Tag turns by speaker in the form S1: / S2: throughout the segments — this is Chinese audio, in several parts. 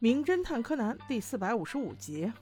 S1: 名侦探柯南第四百五十五集：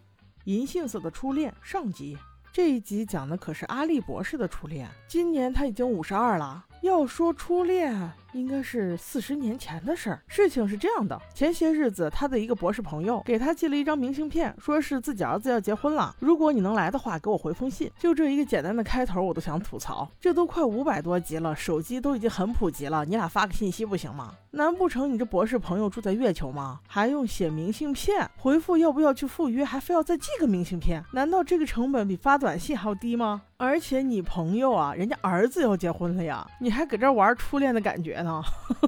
S1: 银杏色的初恋上集。这一集讲的可是阿笠博士的初恋。今年他已经五十二了。要说初恋，应该是四十年前的事儿。事情是这样的，前些日子他的一个博士朋友给他寄了一张明信片，说是自己儿子要结婚了，如果你能来的话，给我回封信。就这一个简单的开头，我都想吐槽。这都快五百多集了，手机都已经很普及了，你俩发个信息不行吗？难不成你这博士朋友住在月球吗？还用写明信片回复要不要去赴约，还非要再寄个明信片？难道这个成本比发短信还要低吗？而且你朋友啊，人家儿子要结婚了呀，你还搁这玩初恋的感觉呢？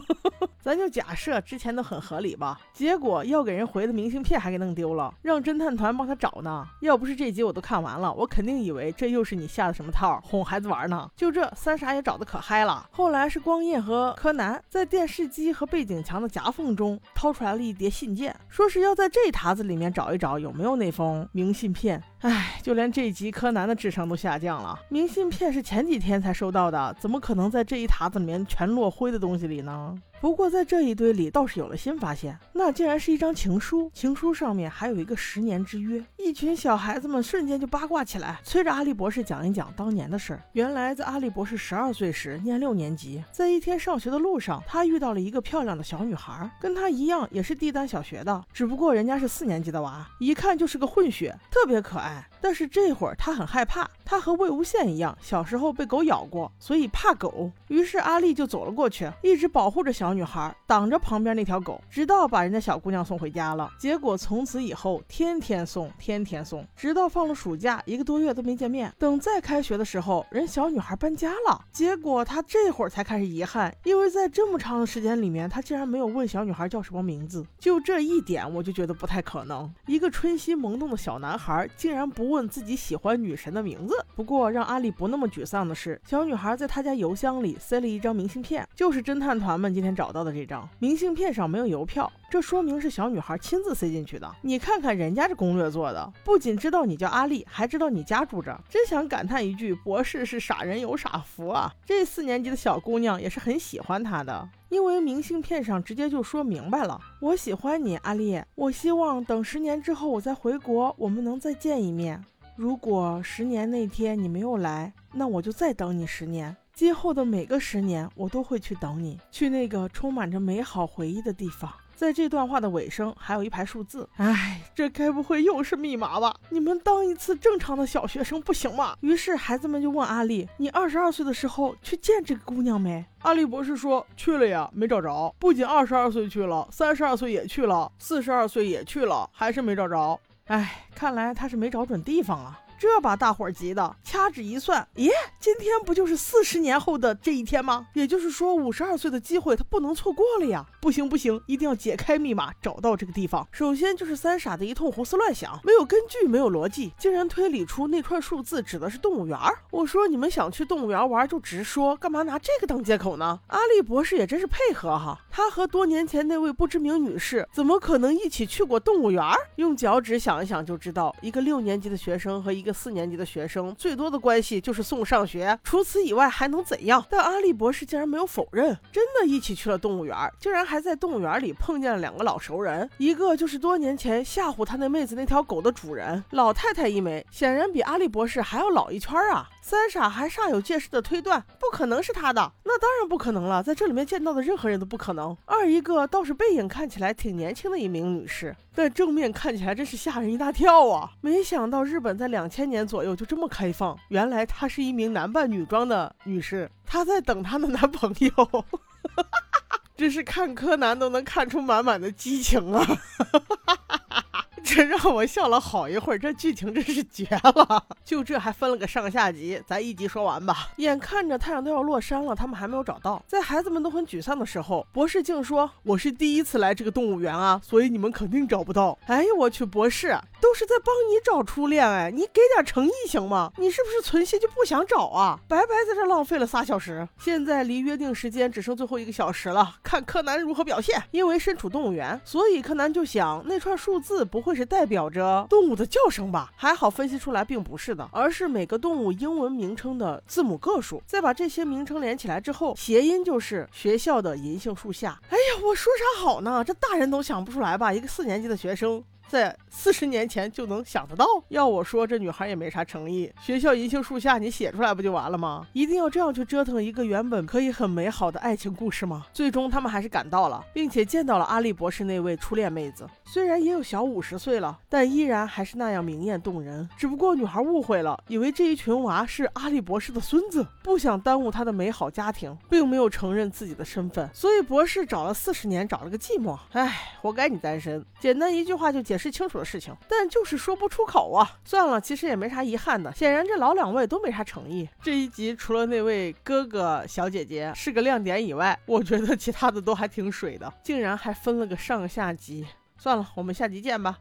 S1: 咱就假设之前都很合理吧，结果要给人回的明信片还给弄丢了，让侦探团帮他找呢。要不是这集我都看完了，我肯定以为这又是你下的什么套，哄孩子玩呢。就这三傻也找的可嗨了。后来是光彦和柯南在电视机和背景墙的夹缝中掏出来了一叠信件，说是要在这沓子里面找一找有没有那封明信片。唉，就连这集柯南的智商都下降明信片是前几天才收到的，怎么可能在这一沓子里面全落灰的东西里呢？不过在这一堆里倒是有了新发现，那竟然是一张情书。情书上面还有一个十年之约。一群小孩子们瞬间就八卦起来，催着阿笠博士讲一讲当年的事儿。原来在阿笠博士十二岁时，念六年级，在一天上学的路上，他遇到了一个漂亮的小女孩，跟他一样也是帝丹小学的，只不过人家是四年级的娃，一看就是个混血，特别可爱。但是这会儿他很害怕，他和魏无羡一样，小时候被狗咬过，所以怕狗。于是阿笠就走了过去，一直保护着小小女孩，挡着旁边那条狗，直到把人家小姑娘送回家了。结果从此以后，天天送，天天送，直到放了暑假，一个多月都没见面。等再开学的时候，人小女孩搬家了。结果他这会儿才开始遗憾，因为在这么长的时间里面，他竟然没有问小女孩叫什么名字。就这一点，我就觉得不太可能。一个春心萌动的小男孩，竟然不问自己喜欢女神的名字。不过让阿丽不那么沮丧的是，小女孩在他家邮箱里塞了一张明信片，就是侦探团们今天找到的这张。明信片上没有邮票，这说明是小女孩亲自塞进去的。你看看人家这攻略做的，不仅知道你叫阿丽，还知道你家住着，真想感叹一句：博士是傻人有傻福啊！这四年级的小姑娘也是很喜欢他的，因为明信片上直接就说明白了：我喜欢你，阿丽。我希望等十年之后我再回国，我们能再见一面。如果十年那天你没有来，那我就再等你十年。今后的每个十年，我都会去等你，去那个充满着美好回忆的地方。在这段话的尾声，还有一排数字。哎，这该不会又是密码吧？你们当一次正常的小学生不行吗？于是孩子们就问阿丽：“你二十二岁的时候去见这个姑娘没？”阿丽博士说：“去了呀，没找着。不仅二十二岁去了，三十二岁也去了，四十二岁也去了，还是没找着。”哎，看来他是没找准地方啊。这把大伙儿急的，掐指一算，咦，今天不就是四十年后的这一天吗？也就是说，五十二岁的机会他不能错过了呀！不行不行，一定要解开密码，找到这个地方。首先就是三傻的一通胡思乱想，没有根据，没有逻辑，竟然推理出那串数字指的是动物园。我说你们想去动物园玩就直说，干嘛拿这个当借口呢？阿笠博士也真是配合哈，他和多年前那位不知名女士怎么可能一起去过动物园？用脚趾想一想就知道，一个六年级的学生和一个。四年级的学生最多的关系就是送上学，除此以外还能怎样？但阿笠博士竟然没有否认，真的一起去了动物园，竟然还在动物园里碰见了两个老熟人，一个就是多年前吓唬他那妹子那条狗的主人，老太太一枚，显然比阿笠博士还要老一圈啊。三傻还煞有介事的推断，不可能是他的，那当然不可能了，在这里面见到的任何人都不可能。二一个倒是背影看起来挺年轻的一名女士，但正面看起来真是吓人一大跳啊！没想到日本在两千年左右就这么开放，原来她是一名男扮女装的女士，她在等她的男朋友，真是看柯南都能看出满满的激情啊！这让我笑了好一会儿，这剧情真是绝了！就这还分了个上下集，咱一集说完吧。眼看着太阳都要落山了，他们还没有找到。在孩子们都很沮丧的时候，博士竟说：“我是第一次来这个动物园啊，所以你们肯定找不到。”哎呦我去，博士都是在帮你找初恋哎，你给点诚意行吗？你是不是存心就不想找啊？白白在这浪费了仨小时，现在离约定时间只剩最后一个小时了，看柯南如何表现。因为身处动物园，所以柯南就想那串数字不会。是代表着动物的叫声吧？还好分析出来并不是的，而是每个动物英文名称的字母个数。再把这些名称连起来之后，谐音就是学校的银杏树下。哎呀，我说啥好呢？这大人都想不出来吧？一个四年级的学生。在四十年前就能想得到，要我说这女孩也没啥诚意。学校银杏树下你写出来不就完了吗？一定要这样去折腾一个原本可以很美好的爱情故事吗？最终他们还是赶到了，并且见到了阿笠博士那位初恋妹子。虽然也有小五十岁了，但依然还是那样明艳动人。只不过女孩误会了，以为这一群娃是阿笠博士的孙子，不想耽误他的美好家庭，并没有承认自己的身份。所以博士找了四十年，找了个寂寞。唉，活该你单身。简单一句话就解。是清楚的事情，但就是说不出口啊。算了，其实也没啥遗憾的。显然这老两位都没啥诚意。这一集除了那位哥哥小姐姐是个亮点以外，我觉得其他的都还挺水的，竟然还分了个上下集。算了，我们下集见吧。